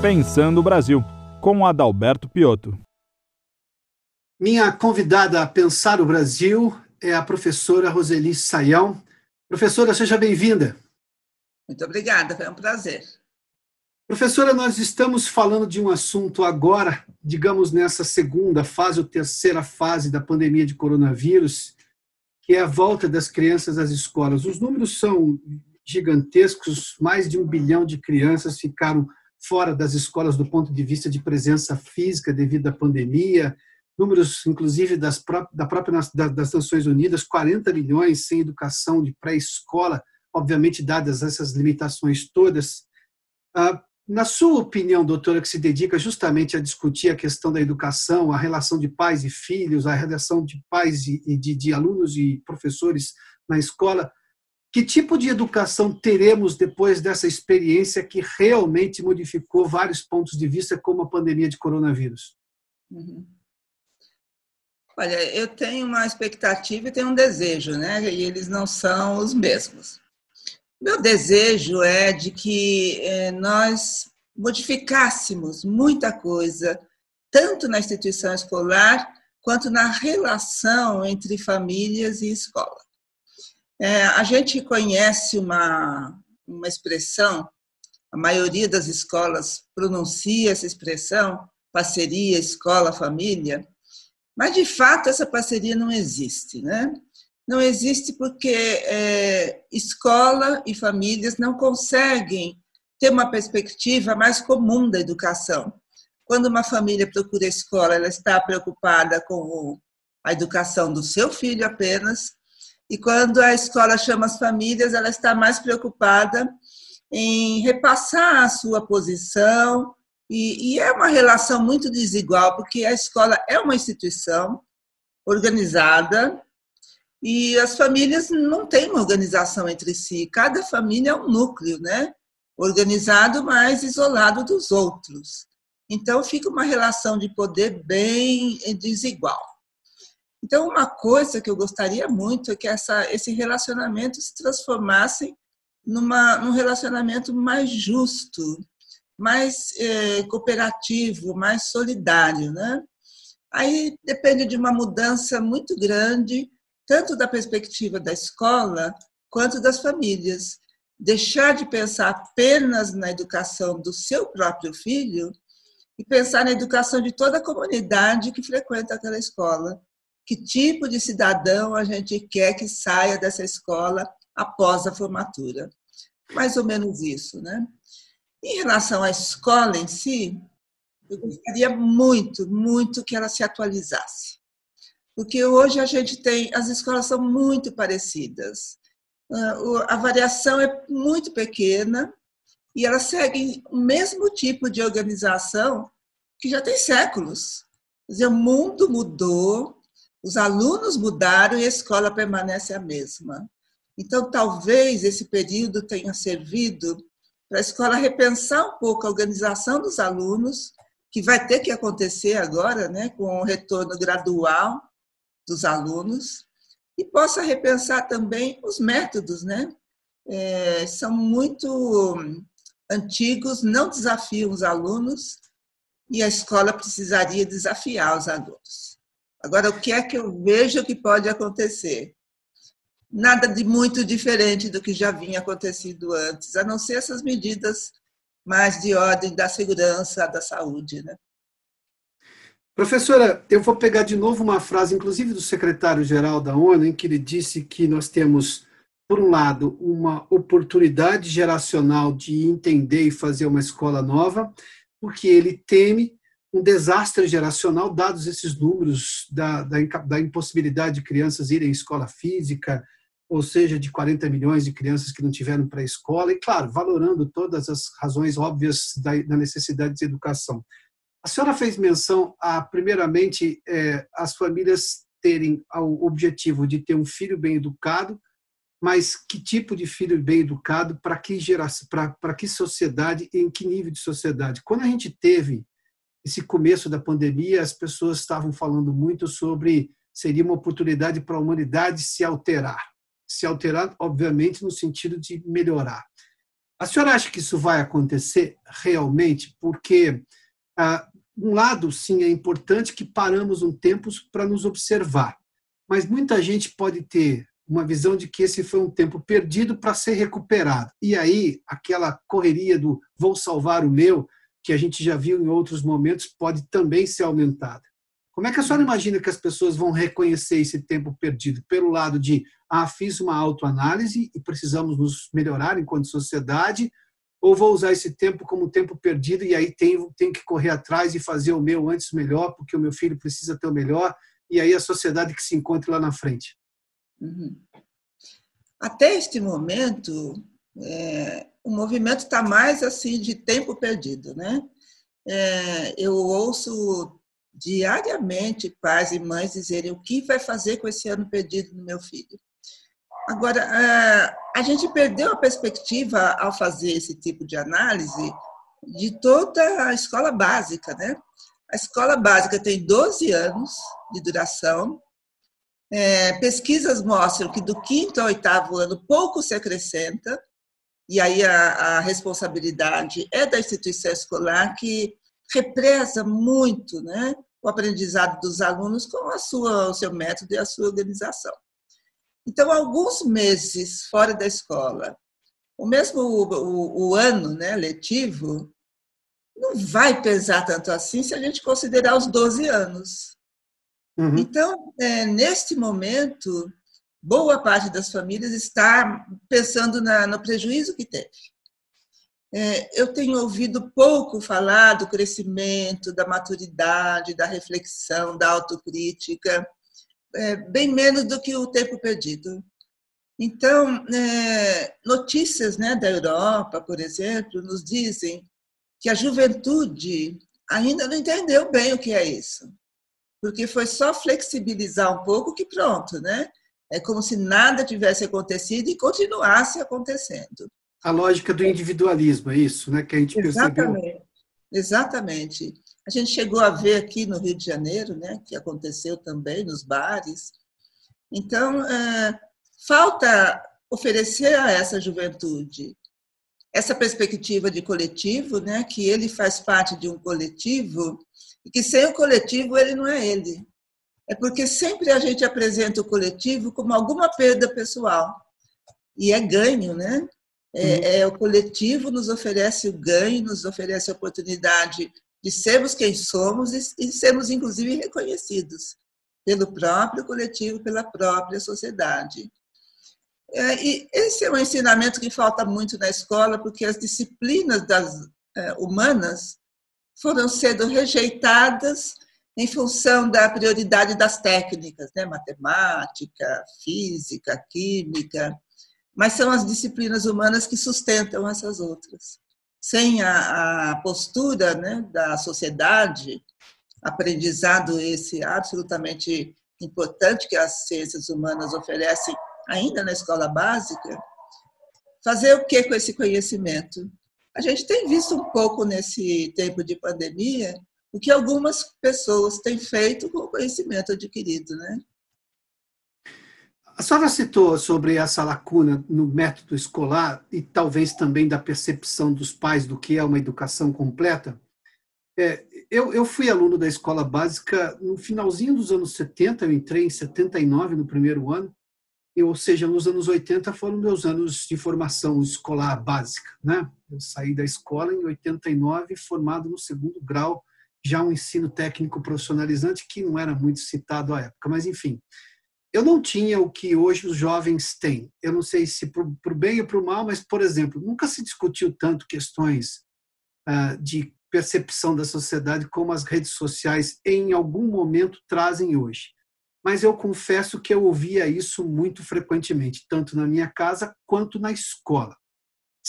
Pensando o Brasil, com Adalberto Piotto. Minha convidada a pensar o Brasil é a professora Roseli Saião. Professora, seja bem-vinda. Muito obrigada, foi um prazer. Professora, nós estamos falando de um assunto agora, digamos nessa segunda fase ou terceira fase da pandemia de coronavírus, que é a volta das crianças às escolas. Os números são gigantescos, mais de um bilhão de crianças ficaram fora das escolas do ponto de vista de presença física devido à pandemia números, inclusive, das da própria das Nações Unidas, 40 milhões sem educação de pré-escola, obviamente, dadas essas limitações todas. Ah, na sua opinião, doutora, que se dedica justamente a discutir a questão da educação, a relação de pais e filhos, a relação de pais e de, de alunos e professores na escola, que tipo de educação teremos depois dessa experiência que realmente modificou vários pontos de vista, como a pandemia de coronavírus? Uhum. Olha, eu tenho uma expectativa e tenho um desejo, né? E eles não são os mesmos. Meu desejo é de que eh, nós modificássemos muita coisa, tanto na instituição escolar quanto na relação entre famílias e escola. É, a gente conhece uma, uma expressão, a maioria das escolas pronuncia essa expressão, parceria escola-família, mas, de fato, essa parceria não existe, né? Não existe porque é, escola e famílias não conseguem ter uma perspectiva mais comum da educação. Quando uma família procura escola, ela está preocupada com a educação do seu filho apenas, e quando a escola chama as famílias, ela está mais preocupada em repassar a sua posição, e, e, é uma relação muito desigual, porque a escola é uma instituição organizada e as famílias não têm uma organização entre si. Cada família é um núcleo, né? Organizado, mas isolado dos outros. Então, fica uma relação de poder bem desigual. Então, uma coisa que eu gostaria muito é que essa, esse relacionamento se transformasse numa, num relacionamento mais justo, mais é, cooperativo, mais solidário, né? Aí depende de uma mudança muito grande, tanto da perspectiva da escola quanto das famílias. Deixar de pensar apenas na educação do seu próprio filho e pensar na educação de toda a comunidade que frequenta aquela escola. Que tipo de cidadão a gente quer que saia dessa escola após a formatura? Mais ou menos isso, né? Em relação à escola em si, eu gostaria muito, muito que ela se atualizasse. Porque hoje a gente tem, as escolas são muito parecidas. Ah, a variação é muito pequena e elas seguem o mesmo tipo de organização que já tem séculos. Quer dizer, o mundo mudou, os alunos mudaram e a escola permanece a mesma. Então, talvez esse período tenha servido para a escola repensar um pouco a organização dos alunos, que vai ter que acontecer agora, né, com o retorno gradual dos alunos, e possa repensar também os métodos, né? É, são muito antigos, não desafiam os alunos, e a escola precisaria desafiar os alunos. Agora, o que é que eu vejo que pode acontecer? nada de muito diferente do que já vinha acontecido antes, a não ser essas medidas mais de ordem da segurança, da saúde, né? Professora, eu vou pegar de novo uma frase, inclusive do secretário-geral da ONU, em que ele disse que nós temos, por um lado, uma oportunidade geracional de entender e fazer uma escola nova, porque ele teme um desastre geracional, dados esses números da, da, da impossibilidade de crianças irem à escola física, ou seja, de 40 milhões de crianças que não tiveram pré-escola, e, claro, valorando todas as razões óbvias da, da necessidade de educação. A senhora fez menção a, primeiramente, é, as famílias terem o objetivo de ter um filho bem educado, mas que tipo de filho bem educado, para que geração, para que sociedade, em que nível de sociedade? Quando a gente teve esse começo da pandemia, as pessoas estavam falando muito sobre seria uma oportunidade para a humanidade se alterar se alterar, obviamente, no sentido de melhorar. A senhora acha que isso vai acontecer realmente? Porque, ah, um lado, sim, é importante que paramos um tempo para nos observar, mas muita gente pode ter uma visão de que esse foi um tempo perdido para ser recuperado. E aí, aquela correria do vou salvar o meu, que a gente já viu em outros momentos, pode também ser aumentada. Como é que a senhora imagina que as pessoas vão reconhecer esse tempo perdido? Pelo lado de, ah, fiz uma autoanálise e precisamos nos melhorar enquanto sociedade, ou vou usar esse tempo como tempo perdido e aí tenho, tenho que correr atrás e fazer o meu antes melhor, porque o meu filho precisa ter o melhor, e aí a sociedade que se encontre lá na frente? Uhum. Até este momento, é, o movimento está mais assim de tempo perdido, né? É, eu ouço diariamente pais e mães dizerem o que vai fazer com esse ano perdido no meu filho. Agora, é, a gente perdeu a perspectiva ao fazer esse tipo de análise de toda a escola básica, né? A escola básica tem 12 anos de duração, é, pesquisas mostram que do quinto ao oitavo ano pouco se acrescenta, e aí a, a responsabilidade é da instituição escolar que represa muito né, o aprendizado dos alunos com a sua, o seu método e a sua organização. Então, alguns meses fora da escola, o mesmo o, o, ano né, letivo, não vai pesar tanto assim se a gente considerar os 12 anos. Uhum. Então, é, neste momento, boa parte das famílias está pensando na, no prejuízo que teve. É, eu tenho ouvido pouco falar do crescimento, da maturidade, da reflexão, da autocrítica, é, bem menos do que o tempo perdido. Então, é, notícias né, da Europa, por exemplo, nos dizem que a juventude ainda não entendeu bem o que é isso porque foi só flexibilizar um pouco que pronto, né? É como se nada tivesse acontecido e continuasse acontecendo. A lógica do individualismo, é isso, né? Que a gente Exatamente. percebeu. Exatamente. A gente chegou a ver aqui no Rio de Janeiro, né? Que aconteceu também nos bares. Então, é, falta oferecer a essa juventude essa perspectiva de coletivo, né? Que ele faz parte de um coletivo e que sem o coletivo ele não é ele. É porque sempre a gente apresenta o coletivo como alguma perda pessoal. E é ganho, né? É, uhum. é, o coletivo nos oferece o ganho, nos oferece a oportunidade de sermos quem somos e, e sermos, inclusive, reconhecidos pelo próprio coletivo, pela própria sociedade. É, e esse é um ensinamento que falta muito na escola, porque as disciplinas das, é, humanas foram sendo rejeitadas em função da prioridade das técnicas, né? matemática, física, química, mas são as disciplinas humanas que sustentam essas outras. Sem a, a postura né, da sociedade, aprendizado esse absolutamente importante que as ciências humanas oferecem ainda na escola básica, fazer o que com esse conhecimento? A gente tem visto um pouco nesse tempo de pandemia o que algumas pessoas têm feito com o conhecimento adquirido, né? A senhora citou sobre essa lacuna no método escolar e talvez também da percepção dos pais do que é uma educação completa. É, eu, eu fui aluno da escola básica no finalzinho dos anos 70, eu entrei em 79 no primeiro ano, ou seja, nos anos 80 foram meus anos de formação escolar básica. Né? Eu saí da escola em 89, formado no segundo grau, já um ensino técnico profissionalizante que não era muito citado à época, mas enfim. Eu não tinha o que hoje os jovens têm. Eu não sei se para o bem ou para o mal, mas, por exemplo, nunca se discutiu tanto questões uh, de percepção da sociedade como as redes sociais em algum momento trazem hoje mas eu confesso que eu ouvia isso muito frequentemente, tanto na minha casa quanto na escola.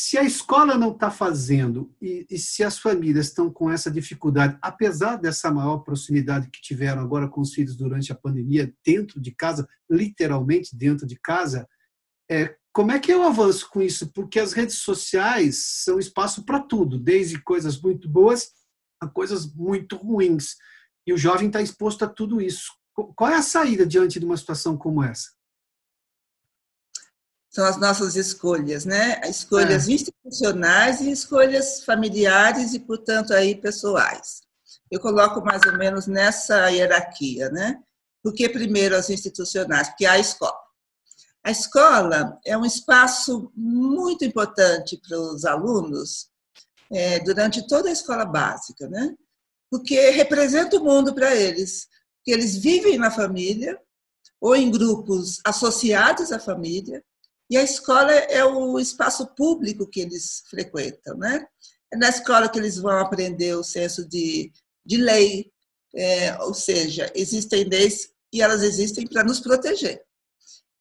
Se a escola não está fazendo e, e, se as famílias estão com essa dificuldade, apesar dessa maior proximidade que tiveram agora com os filhos durante a pandemia, dentro de casa, literalmente dentro de casa, é, como é que eu avanço com isso? Porque as redes sociais são espaço para tudo, desde coisas muito boas a coisas muito ruins. E o jovem está exposto a tudo isso. Qual é a saída diante de uma situação como essa? São as nossas escolhas, né? Escolhas é. institucionais e escolhas familiares e, portanto, aí pessoais. Eu coloco mais ou menos nessa hierarquia, né? Porque primeiro as institucionais, porque há a escola. A escola é um espaço muito importante para os alunos é, durante toda a escola básica, né? Porque representa o mundo para eles, que eles vivem na família ou em grupos associados à família, e a escola é o espaço público que eles frequentam, né? É na escola que eles vão aprender o senso de, de lei, é, ou seja, existem leis e elas existem para nos proteger.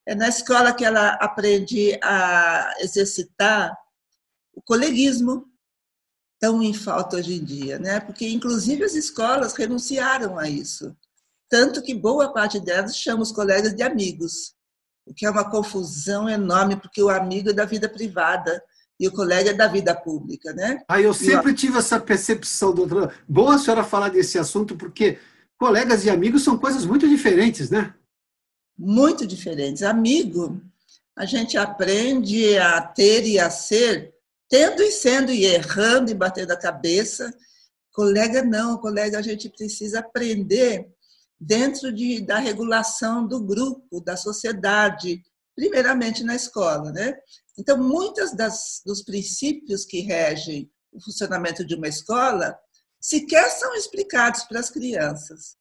É na escola que ela aprende a exercitar o coleguismo, tão em falta hoje em dia, né? Porque inclusive as escolas renunciaram a isso, tanto que boa parte delas chama os colegas de amigos, o que é uma confusão enorme, porque o amigo é da vida privada e o colega é da vida pública, né? Ah, eu sempre e, tive essa percepção, doutora. Boa a senhora falar desse assunto, porque colegas e amigos são coisas muito diferentes, né? Muito diferentes. Amigo, a gente aprende a ter e a ser tendo e sendo e errando e batendo a cabeça. Colega não, colega a gente precisa aprender dentro de, da regulação do grupo, da sociedade, primeiramente na escola, né? Então, muitas das, dos princípios que regem o funcionamento de uma escola sequer são explicados para as crianças,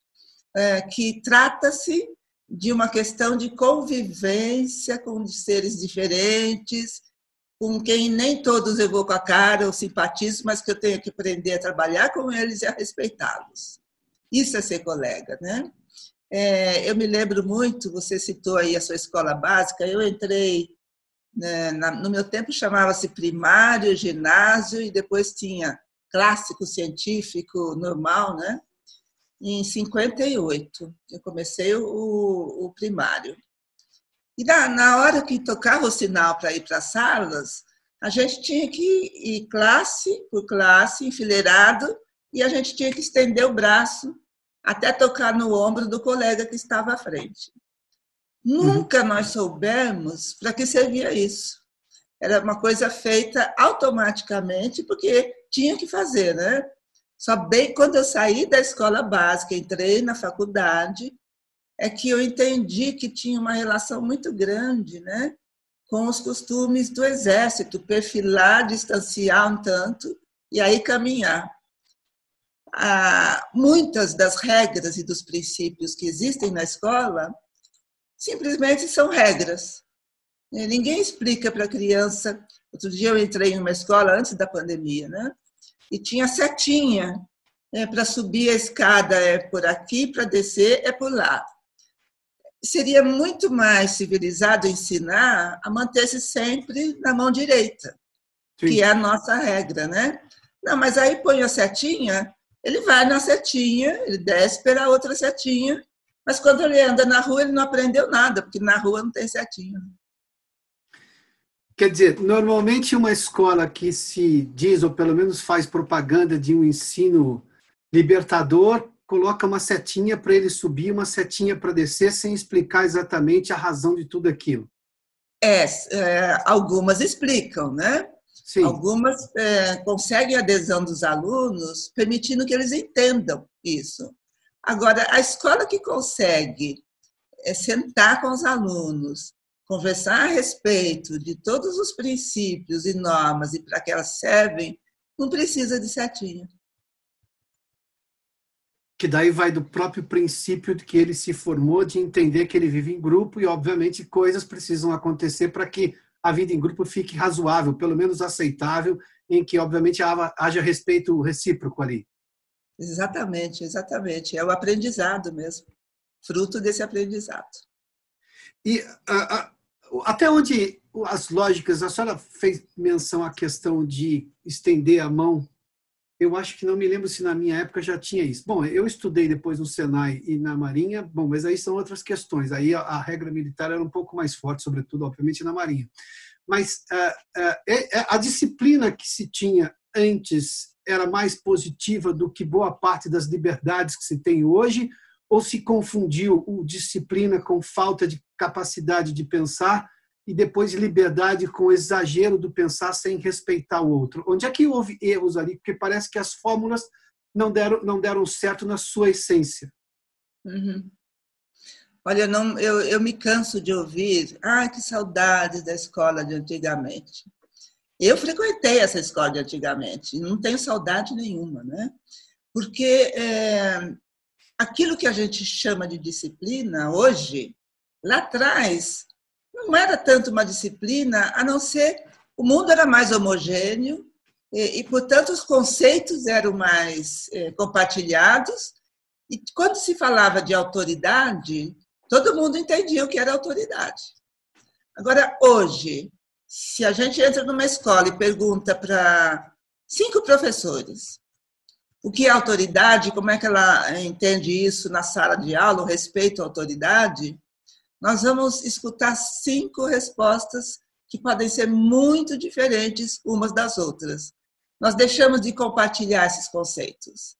é, que trata-se de uma questão de convivência com seres diferentes, com quem nem todos eu vou com a cara ou simpatizo, mas que eu tenho que aprender a trabalhar com eles e a respeitá-los. Isso é ser colega, né? É, eu me lembro muito, você citou aí a sua escola básica, eu entrei, né, na, no meu tempo chamava-se primário, ginásio, e depois tinha clássico científico normal, né? Em 58, eu comecei o, o primário. E na, na hora que tocava o sinal para ir para as salas, a gente tinha que ir classe por classe, enfileirado, e a gente tinha que estender o braço até tocar no ombro do colega que estava à frente. Nunca uhum. nós soubemos para que servia isso. Era uma coisa feita automaticamente, porque tinha que fazer, né? Só bem quando eu saí da escola básica, entrei na faculdade, é que eu entendi que tinha uma relação muito grande né, com os costumes do exército, perfilar, distanciar um tanto e aí caminhar. Ah, muitas das regras e dos princípios que existem na escola simplesmente são regras. Ninguém explica para a criança. Outro dia eu entrei em uma escola antes da pandemia, né? E tinha setinha. Né, para subir a escada é por aqui, para descer é por lá seria muito mais civilizado ensinar a manter-se sempre na mão direita, Sim. que é a nossa regra, né? Não, mas aí põe a setinha, ele vai na setinha, ele desce pela outra setinha, mas quando ele anda na rua, ele não aprendeu nada, porque na rua não tem setinha. Quer dizer, normalmente uma escola que se diz, ou pelo menos faz propaganda de um ensino libertador, coloca uma setinha para ele subir, uma setinha para descer, sem explicar exatamente a razão de tudo aquilo. É, é algumas explicam, né? Sim. Algumas é, conseguem a adesão dos alunos, permitindo que eles entendam isso. Agora, a escola que consegue é, sentar com os alunos, conversar a respeito de todos os princípios e normas e para que elas servem, não precisa de setinha que daí vai do próprio princípio de que ele se formou, de entender que ele vive em grupo e, obviamente, coisas precisam acontecer para que a vida em grupo fique razoável, pelo menos aceitável, em que, obviamente, haja respeito recíproco ali. Exatamente, exatamente. É o aprendizado mesmo, fruto desse aprendizado. E até onde as lógicas, a senhora fez menção à questão de estender a mão eu acho que não me lembro se na minha época já tinha isso. Bom, eu estudei depois no Senai e na Marinha, bom, mas aí são outras questões. Aí a, a regra militar era um pouco mais forte, sobretudo, obviamente, na Marinha. Mas uh, uh, a disciplina que se tinha antes era mais positiva do que boa parte das liberdades que se tem hoje, ou se confundiu o disciplina com falta de capacidade de pensar e depois liberdade com exagero do pensar sem respeitar o outro. Onde é que houve erros ali? Porque parece que as fórmulas não deram, não deram certo na sua essência. Uhum. Olha, eu, não, eu, eu me canso de ouvir, ah, que saudade da escola de antigamente. Eu frequentei essa escola de antigamente, não tenho saudade nenhuma, né? Porque é, aquilo que a gente chama de disciplina hoje, lá atrás, não era tanto uma disciplina, a não ser o mundo era mais homogêneo e, e portanto, os conceitos eram mais é, compartilhados. E quando se falava de autoridade, Todo mundo entendia o que era autoridade. Agora, hoje, se a gente entra numa escola e pergunta para cinco professores o que é autoridade, como é que ela entende isso na sala de aula, o respeito à autoridade, nós vamos escutar cinco respostas que podem ser muito diferentes umas das outras. Nós deixamos de compartilhar esses conceitos.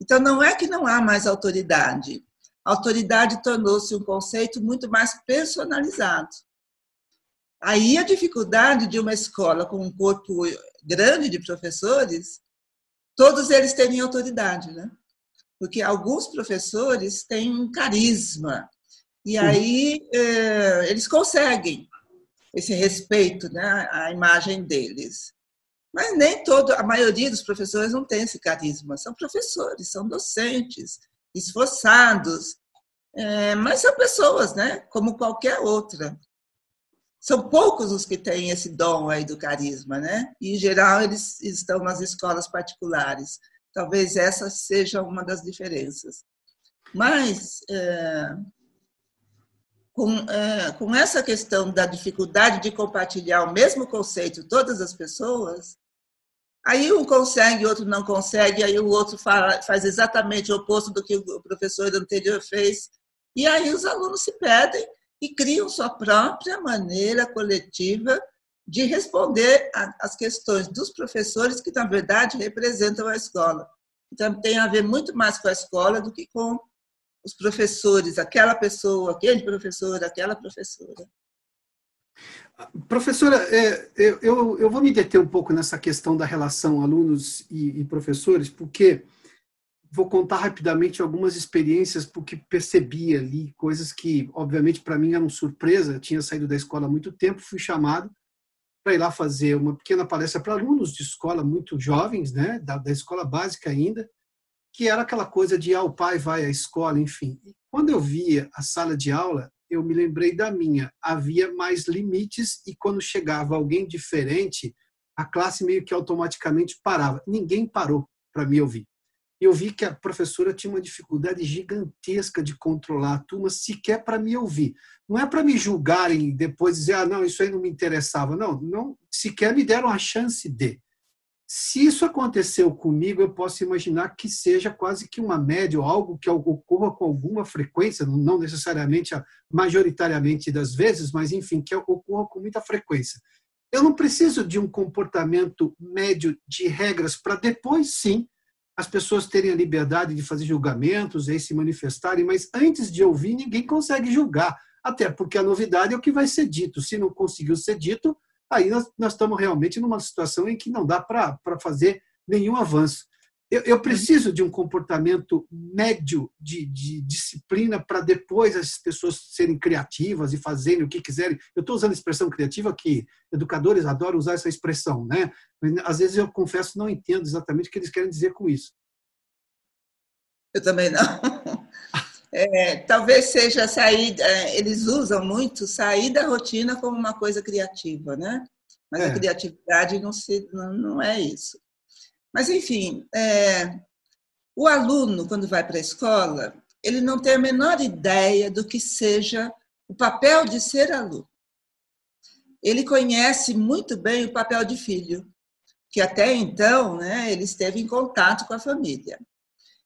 Então, não é que não há mais autoridade, autoridade tornou-se um conceito muito mais personalizado. Aí a dificuldade de uma escola com um corpo grande de professores, todos eles terem autoridade, né? Porque alguns professores têm um carisma e aí é, eles conseguem esse respeito, né, à imagem deles. Mas nem todo, a maioria dos professores não tem esse carisma. São professores, são docentes, esforçados, é, mas são pessoas, né? Como qualquer outra. São poucos os que têm esse dom aí do carisma, né? E, em geral, eles estão nas escolas particulares. Talvez essa seja uma das diferenças. Mas, é, com, é, com essa questão da dificuldade de compartilhar o mesmo conceito todas as pessoas, Aí um consegue, outro não consegue, aí o outro fala, faz exatamente o oposto do que o professor anterior fez. E aí os alunos se perdem e criam sua própria maneira coletiva de responder às questões dos professores que, na verdade, representam a escola. Então, tem a ver muito mais com a escola do que com os professores, aquela pessoa, aquele professor, aquela professora. Professora, é, eu, eu vou me deter um pouco nessa questão da relação alunos e, e professores, porque vou contar rapidamente algumas experiências, porque percebi ali coisas que, obviamente, para mim eram surpresa. Eu tinha saído da escola há muito tempo, fui chamado para ir lá fazer uma pequena palestra para alunos de escola muito jovens, né, da, da escola básica ainda, que era aquela coisa de ah, o pai vai à escola, enfim. Quando eu via a sala de aula, eu me lembrei da minha. Havia mais limites e quando chegava alguém diferente, a classe meio que automaticamente parava. Ninguém parou para me ouvir eu vi que a professora tinha uma dificuldade gigantesca de controlar a turma sequer para me ouvir. Não é para me julgarem e depois dizer, ah, não, isso aí não me interessava. Não, não sequer me deram a chance de. Se isso aconteceu comigo, eu posso imaginar que seja quase que uma média ou algo que ocorra com alguma frequência, não necessariamente majoritariamente das vezes, mas enfim, que ocorra com muita frequência. Eu não preciso de um comportamento médio de regras para depois sim as pessoas terem a liberdade de fazer julgamentos e se manifestarem, mas antes de ouvir, ninguém consegue julgar, até porque a novidade é o que vai ser dito. Se não conseguiu ser dito, aí nós, nós estamos realmente numa situação em que não dá para fazer nenhum avanço. Eu, eu, preciso de um comportamento médio de, de disciplina para depois as pessoas serem criativas e fazerem o que quiserem. Eu estou usando a expressão criativa que educadores adoram usar essa expressão, né? Às vezes eu confesso não entendo exatamente o que eles querem dizer com isso. Eu também não. É, talvez seja sair, é, eles usam muito sair da rotina como uma coisa criativa, né? Mas é. a criatividade não, se, não, não é isso. Mas, enfim, é, o aluno, quando vai para a escola, ele não tem a menor ideia do que seja o papel de ser aluno. Ele conhece muito bem o papel de filho, que até então né, ele esteve em contato com a família.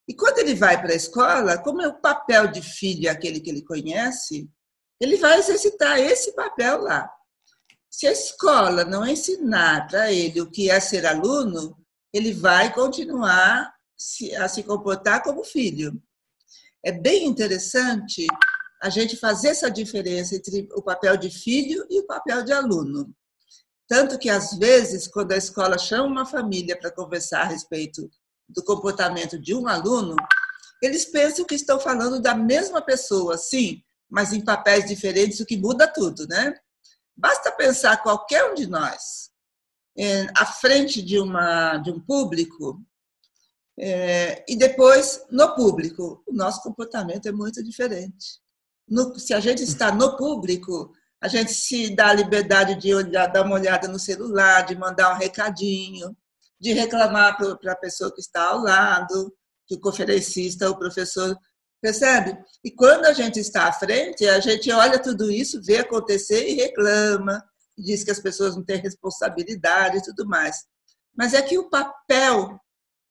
E quando ele vai para a escola, como é o papel de filho aquele que ele conhece, ele vai exercitar esse papel lá. Se a escola não ensinar para ele o que é ser aluno, ele vai continuar a se comportar como filho. É bem interessante a gente fazer essa diferença entre o papel de filho e o papel de aluno. Tanto que, às vezes, quando a escola chama uma família para conversar a respeito do comportamento de um aluno, eles pensam que estão falando da mesma pessoa, sim, mas em papéis diferentes, o que muda tudo, né? Basta pensar qualquer um de nós é, à frente de, uma, de um público é, e depois no público. O nosso comportamento é muito diferente. No, se a gente está no público, a gente se dá a liberdade de olhar, dar uma olhada no celular, de mandar um recadinho, de reclamar para a pessoa que está ao lado, que o conferencista, o professor, percebe? E quando a gente está à frente, a gente olha tudo isso, vê acontecer e reclama, diz que as pessoas não têm responsabilidade e tudo mais. Mas é que o papel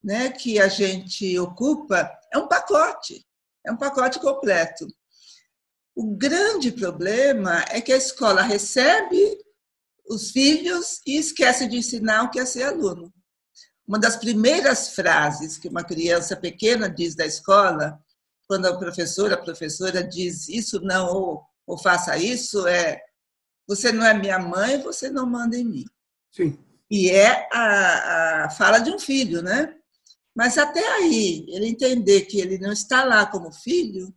né, que a gente ocupa é um pacote, é um pacote completo. O grande problema é que a escola recebe os filhos e esquece de ensinar o que é ser aluno. Uma das primeiras frases que uma criança pequena diz da escola, quando a professora, a professora diz isso não ou, ou faça isso, é você não é minha mãe, você não manda em mim. Sim. E é a, a fala de um filho, né? Mas até aí, ele entender que ele não está lá como filho,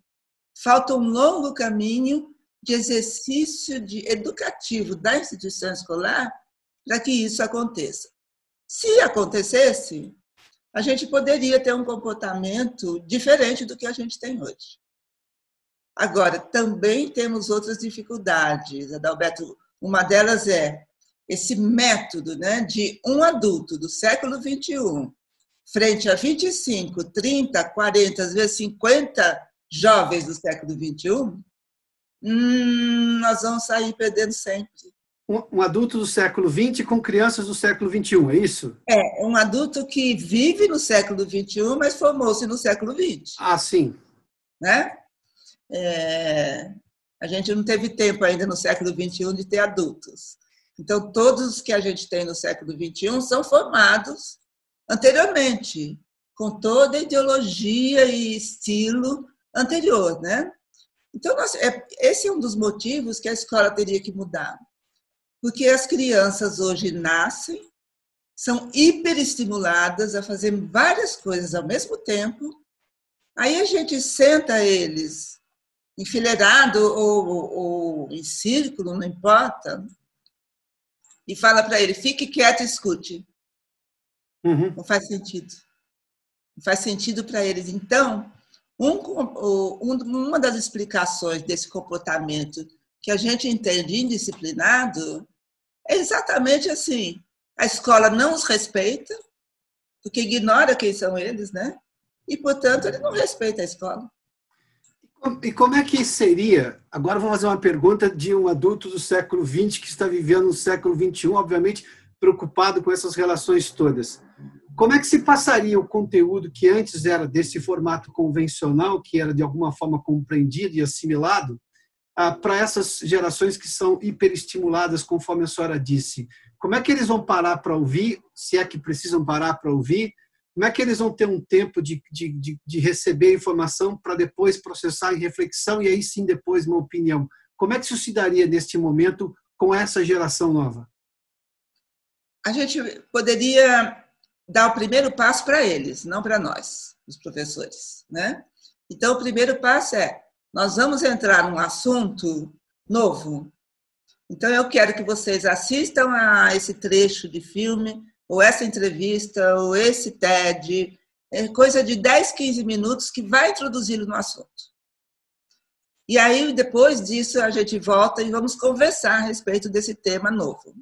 falta um longo caminho de exercício de educativo da instituição escolar para que isso aconteça. Se acontecesse, a gente poderia ter um comportamento diferente do que a gente tem hoje. Agora, também temos outras dificuldades, Adalberto. Uma delas é esse método né, de um adulto do século XXI, frente a 25, 30, 40, às vezes 50 jovens do século XXI, hum, nós vamos sair perdendo sempre um, adulto do século XX com crianças do século XXI, é isso? É, um adulto que vive no século XXI, mas formou-se no século XX. Ah, sim. Né? É, a gente não teve tempo ainda no século XXI de ter adultos. Então, todos os que a gente tem no século XXI são formados anteriormente, com toda a ideologia e estilo anterior, né? Então, nós, é, esse é um dos motivos que a escola teria que mudar. Porque as crianças hoje nascem, são hiperestimuladas a fazer várias coisas ao mesmo tempo. Aí a gente senta eles enfileirado ou, ou em círculo, não importa, e fala para ele: fique quieto e escute. Uhum. Não faz sentido. Não faz sentido para eles. Então, um, uma das explicações desse comportamento que a gente entende indisciplinado é exatamente assim. A escola não os respeita, porque ignora quem são eles, né? E, portanto, ele não respeita a escola. E como é que seria? Agora vou fazer uma pergunta de um adulto do século XX que está vivendo no século XXI, obviamente preocupado com essas relações todas. Como é que se passaria o conteúdo que antes era desse formato convencional, que era de alguma forma compreendido e assimilado, ah, para essas gerações que são hiperestimuladas, conforme a senhora disse? Como é que eles vão parar para ouvir, se é que precisam parar para ouvir? Como é que eles vão ter um tempo de, de, de, de receber informação para depois processar em reflexão e aí sim depois uma opinião? Como é que isso se daria neste momento com essa geração nova? A gente poderia dar o primeiro passo para eles, não para nós, os professores, né? Então, o primeiro passo é nós vamos entrar num assunto novo. Então, eu quero que vocês assistam a esse trecho de filme, ou essa entrevista, ou esse TED, é coisa de 10, 15 minutos que vai introduzi-lo no assunto. E aí, depois disso, a gente volta e vamos conversar a respeito desse tema novo.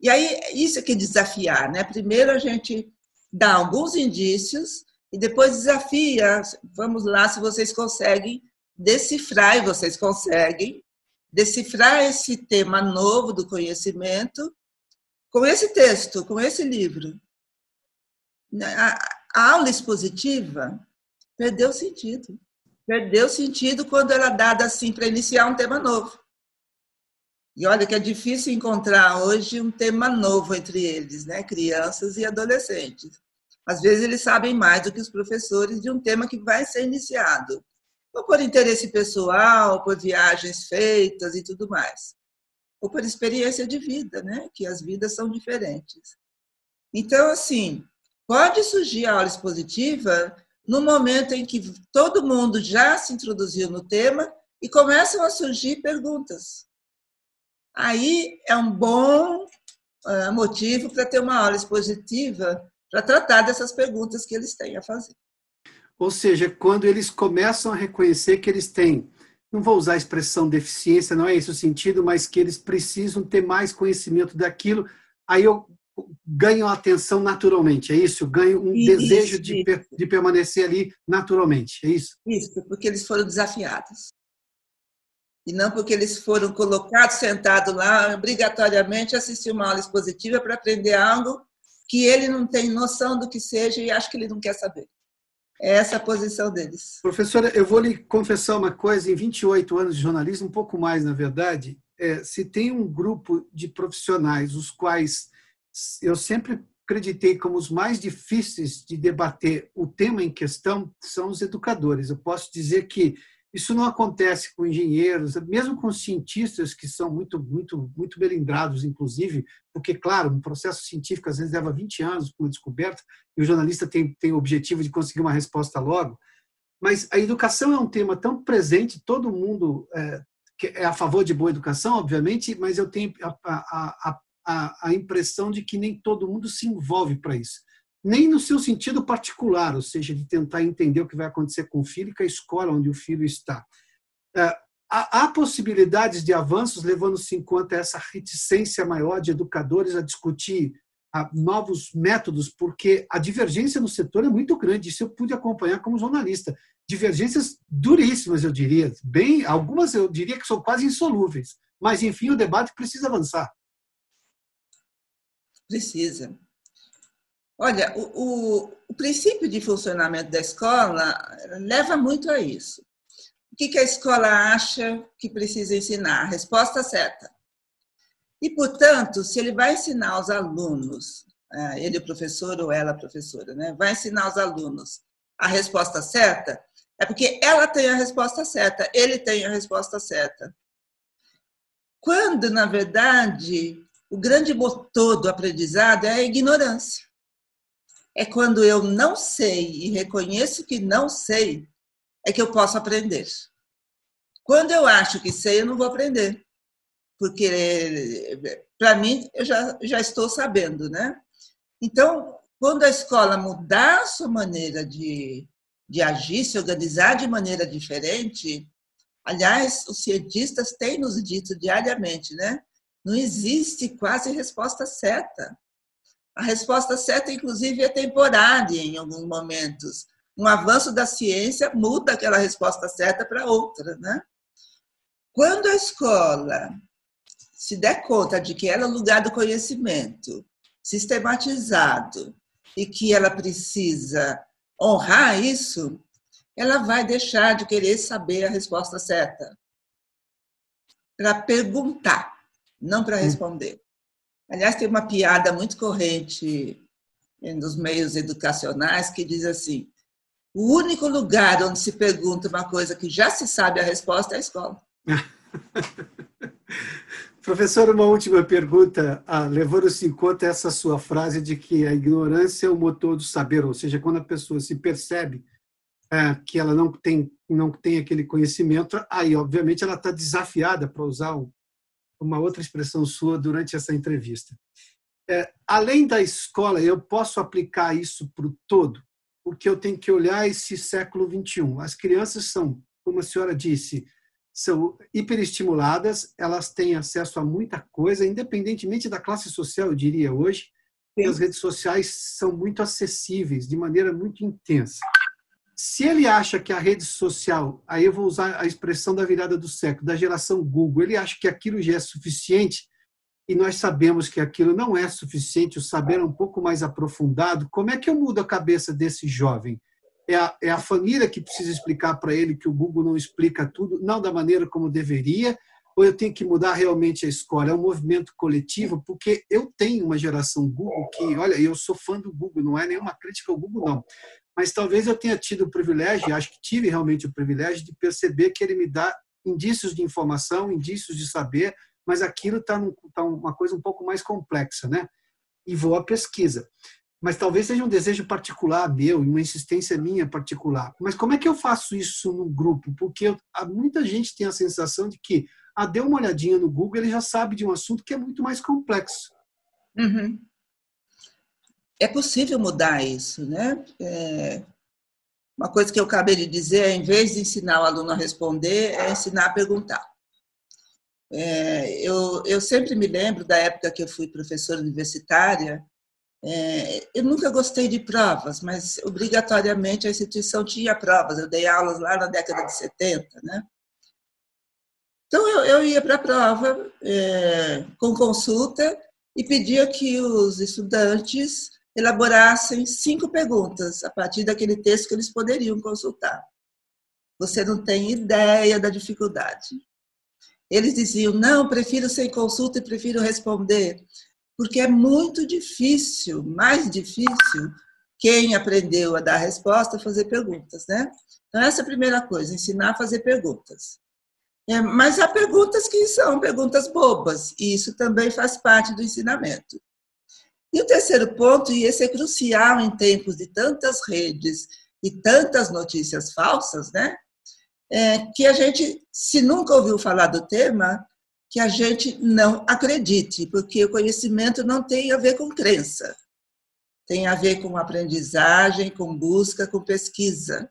E aí, isso é que desafiar, né? Primeiro a gente dá alguns indícios e depois desafia, vamos lá se vocês conseguem decifrar, e vocês conseguem, decifrar esse tema novo do conhecimento com esse texto, com esse livro. A aula expositiva perdeu sentido. Perdeu sentido quando ela é dada assim para iniciar um tema novo. E olha que é difícil encontrar hoje um tema novo entre eles, né? Crianças e adolescentes. Às vezes eles sabem mais do que os professores de um tema que vai ser iniciado. Ou por interesse pessoal, por viagens feitas e tudo mais, ou por experiência de vida, né? Que as vidas são diferentes. Então, assim, pode surgir a aula expositiva no momento em que todo mundo já se introduziu no tema e começam a surgir perguntas. Aí é um bom uh, motivo para ter uma aula expositiva para tratar dessas perguntas que eles têm a fazer. Ou seja, quando eles começam a reconhecer que eles têm, não vou usar a expressão deficiência, não é esse o sentido, mas que eles precisam ter mais conhecimento daquilo, aí eu ganho atenção naturalmente, é isso? Eu ganho um isso, desejo de, de permanecer ali naturalmente, é isso? Isso, porque eles foram desafiados. E não porque eles foram colocados, sentados lá, obrigatoriamente assistir uma aula expositiva para aprender algo que ele não tem noção do que seja e acha que ele não quer saber. É essa a posição deles. Professora, eu vou lhe confessar uma coisa: em 28 anos de jornalismo, um pouco mais, na verdade, é, se tem um grupo de profissionais, os quais eu sempre acreditei como os mais difíceis de debater o tema em questão, são os educadores. Eu posso dizer que isso não acontece com engenheiros, mesmo com cientistas que são muito, muito, muito melindrados, inclusive, porque, claro, um processo científico às vezes leva 20 anos para uma descoberta e o jornalista tem, tem o objetivo de conseguir uma resposta logo. Mas a educação é um tema tão presente, todo mundo é, é a favor de boa educação, obviamente, mas eu tenho a, a, a, a impressão de que nem todo mundo se envolve para isso nem no seu sentido particular, ou seja, de tentar entender o que vai acontecer com o filho e com a escola onde o filho está. É, há possibilidades de avanços levando-se em conta essa reticência maior de educadores a discutir novos métodos, porque a divergência no setor é muito grande. Isso eu pude acompanhar como jornalista. Divergências duríssimas, eu diria. Bem, algumas eu diria que são quase insolúveis. Mas, enfim, o debate precisa avançar. Precisa. Olha, o, o, o, princípio de funcionamento da escola leva muito a isso. O que, que a escola acha que precisa ensinar? A resposta certa. E, portanto, se ele vai ensinar os alunos, é, ele o professor ou ela professora, né? vai ensinar os alunos a resposta certa, é porque ela tem a resposta certa, ele tem a resposta certa. Quando, na verdade, o grande motor do aprendizado é a ignorância é quando eu não sei e reconheço que não sei, é que eu posso aprender. Quando eu acho que sei, eu não vou aprender. Porque, para mim, eu já, já estou sabendo, né? Então, quando a escola mudar a sua maneira de, de agir, se organizar de maneira diferente, aliás, os cientistas têm nos dito diariamente, né? Não existe quase resposta certa. A resposta certa, inclusive, é temporária em alguns momentos. Um avanço da ciência muda aquela resposta certa para outra, né? Quando a escola se der conta de que ela é o lugar do conhecimento sistematizado e que ela precisa honrar isso, ela vai deixar de querer saber a resposta certa para perguntar, não para hum. responder. Aliás, tem uma piada muito corrente nos meios educacionais que diz assim: o único lugar onde se pergunta uma coisa que já se sabe a resposta é a escola. Professor, uma última pergunta, ah, levando-se em conta essa sua frase de que a ignorância é o motor do saber, ou seja, quando a pessoa se percebe é, que ela não tem, não tem aquele conhecimento, aí, obviamente, ela está desafiada, para usar um, uma outra expressão sua durante essa entrevista. É, além da escola, eu posso aplicar isso para o todo, porque eu tenho que olhar esse século 21. As crianças são, como a senhora disse, são hiperestimuladas, elas têm acesso a muita coisa, independentemente da classe social, eu diria hoje. E as redes sociais são muito acessíveis, de maneira muito intensa. Se ele acha que a rede social, aí eu vou usar a expressão da virada do século, da geração Google, ele acha que aquilo já é suficiente e nós sabemos que aquilo não é suficiente, o saber é um pouco mais aprofundado, como é que eu mudo a cabeça desse jovem? É a, é a família que precisa explicar para ele que o Google não explica tudo, não da maneira como deveria, ou eu tenho que mudar realmente a escola? É um movimento coletivo, porque eu tenho uma geração Google que, olha, eu sou fã do Google, não é nenhuma crítica ao Google, não. Mas talvez eu tenha tido o privilégio, acho que tive realmente o privilégio de perceber que ele me dá indícios de informação, indícios de saber, mas aquilo está tá uma coisa um pouco mais complexa, né? E vou à pesquisa. Mas talvez seja um desejo particular meu, uma insistência minha particular. Mas como é que eu faço isso no grupo? Porque eu, muita gente tem a sensação de que ah, deu uma olhadinha no Google, ele já sabe de um assunto que é muito mais complexo. Uhum. É possível mudar isso, né? É... Uma coisa que eu acabei de dizer em vez de ensinar o aluno a responder, é ensinar a perguntar. É, eu, eu sempre me lembro da época que eu fui professora universitária, é, eu nunca gostei de provas, mas obrigatoriamente a instituição tinha provas. Eu dei aulas lá na década de 70, né? Então, eu, eu ia para a prova é, com consulta e pedia que os estudantes elaborassem cinco perguntas a partir daquele texto que eles poderiam consultar. Você não tem ideia da dificuldade. Eles diziam: não, prefiro sem consulta e prefiro responder, porque é muito difícil, mais difícil, quem aprendeu a dar resposta fazer perguntas, né? Então, essa é a primeira coisa, ensinar a fazer perguntas. É, mas há perguntas que são perguntas bobas, e isso também faz parte do ensinamento. E o terceiro ponto, e esse é crucial em tempos de tantas redes e tantas notícias falsas, né? É que a gente, se nunca ouviu falar do tema, que a gente não acredite, porque o conhecimento não tem a ver com crença, tem a ver com aprendizagem, com busca, com pesquisa,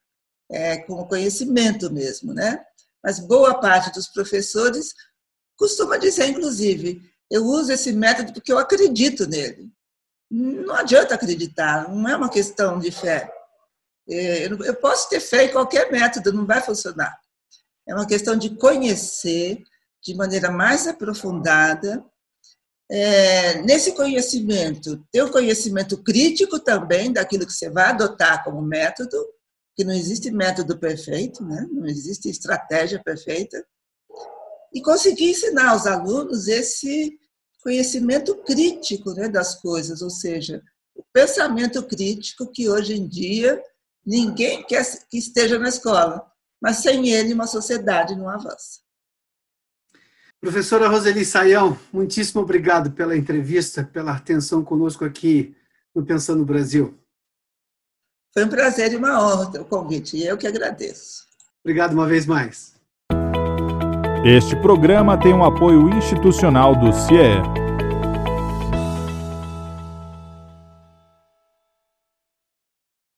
é, com conhecimento mesmo, né? mas boa parte dos professores costuma dizer, inclusive, eu uso esse método porque eu acredito nele. Não adianta acreditar, não é uma questão de fé. É, eu posso ter fé em qualquer método, não vai funcionar. É uma questão de conhecer de maneira mais aprofundada. É, nesse conhecimento, ter o um conhecimento crítico também daquilo que você vai adotar como método, que não existe método perfeito, né? não existe estratégia perfeita, e conseguir ensinar aos alunos esse conhecimento crítico né, das coisas, ou seja, o pensamento crítico que hoje em dia ninguém quer que esteja na escola, mas sem ele uma sociedade não avança. Professora Roseli Saião, muitíssimo obrigado pela entrevista, pela atenção conosco aqui no Pensando Brasil. Foi um prazer e uma honra o convite, e eu que agradeço. Obrigado uma vez mais. Este programa tem um apoio institucional do CIE.